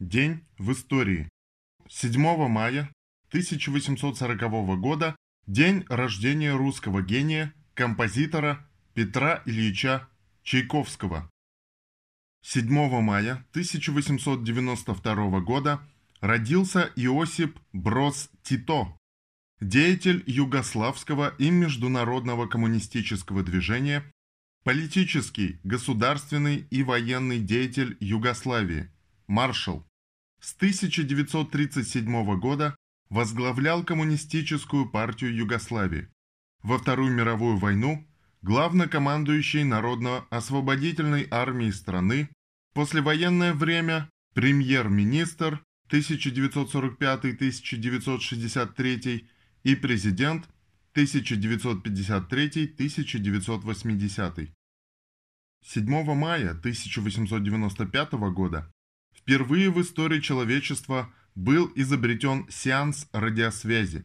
День в истории. 7 мая 1840 года – день рождения русского гения, композитора Петра Ильича Чайковского. 7 мая 1892 года родился Иосип Брос Тито, деятель югославского и международного коммунистического движения, политический, государственный и военный деятель Югославии, маршал. С 1937 года возглавлял коммунистическую партию Югославии. Во Вторую мировую войну главнокомандующий Народно-освободительной армии страны, послевоенное время премьер-министр 1945-1963 и президент 1953-1980. 7 мая 1895 года впервые в истории человечества был изобретен сеанс радиосвязи.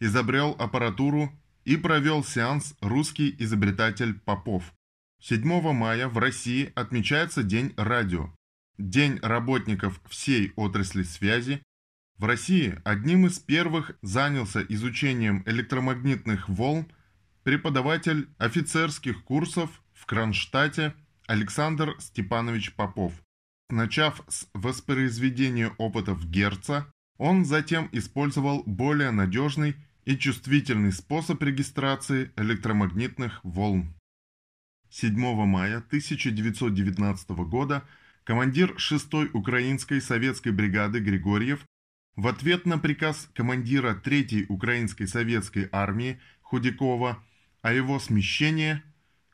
Изобрел аппаратуру и провел сеанс русский изобретатель Попов. 7 мая в России отмечается День радио. День работников всей отрасли связи. В России одним из первых занялся изучением электромагнитных волн преподаватель офицерских курсов в Кронштадте Александр Степанович Попов. Начав с воспроизведения опытов Герца, он затем использовал более надежный и чувствительный способ регистрации электромагнитных волн. 7 мая 1919 года командир 6-й Украинской советской бригады Григорьев в ответ на приказ командира 3-й Украинской советской армии Худякова о его смещении,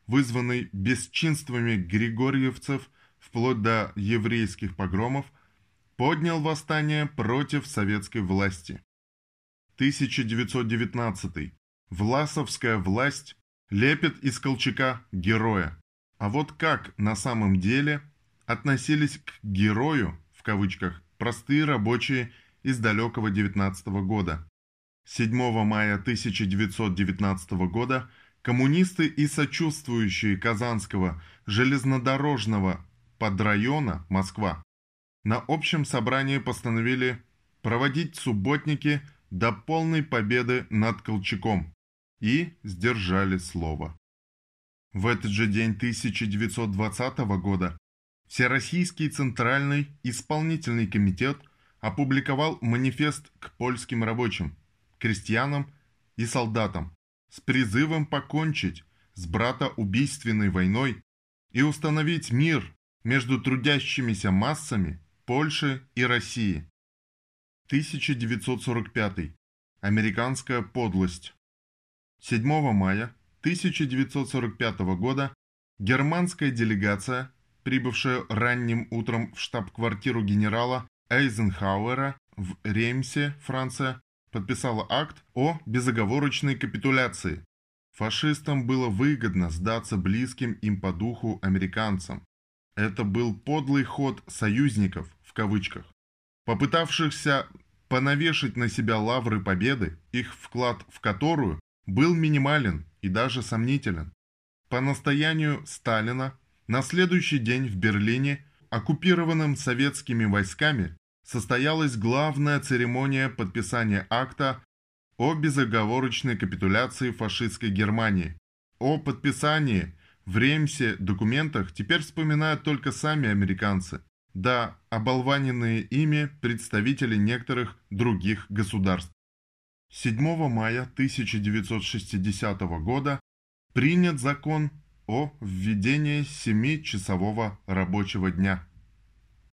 вызванной бесчинствами григорьевцев – вплоть до еврейских погромов, поднял восстание против советской власти. 1919. Власовская власть лепит из Колчака героя. А вот как на самом деле относились к «герою» в кавычках простые рабочие из далекого 19 года. 7 мая 1919 года коммунисты и сочувствующие Казанского железнодорожного подрайона Москва на общем собрании постановили проводить субботники до полной победы над Колчаком и сдержали слово. В этот же день 1920 года Всероссийский Центральный Исполнительный Комитет опубликовал манифест к польским рабочим, крестьянам и солдатам с призывом покончить с братоубийственной войной и установить мир между трудящимися массами Польши и России. 1945. Американская подлость. 7 мая 1945 года германская делегация, прибывшая ранним утром в штаб-квартиру генерала Эйзенхауэра в Реймсе, Франция, подписала акт о безоговорочной капитуляции. Фашистам было выгодно сдаться близким им по духу американцам. Это был подлый ход «союзников» в кавычках, попытавшихся понавешать на себя лавры победы, их вклад в которую был минимален и даже сомнителен. По настоянию Сталина на следующий день в Берлине, оккупированном советскими войсками, состоялась главная церемония подписания акта о безоговорочной капитуляции фашистской Германии. О подписании в Реймсе документах теперь вспоминают только сами американцы, да оболваненные ими представители некоторых других государств. 7 мая 1960 года принят закон о введении 7-часового рабочего дня.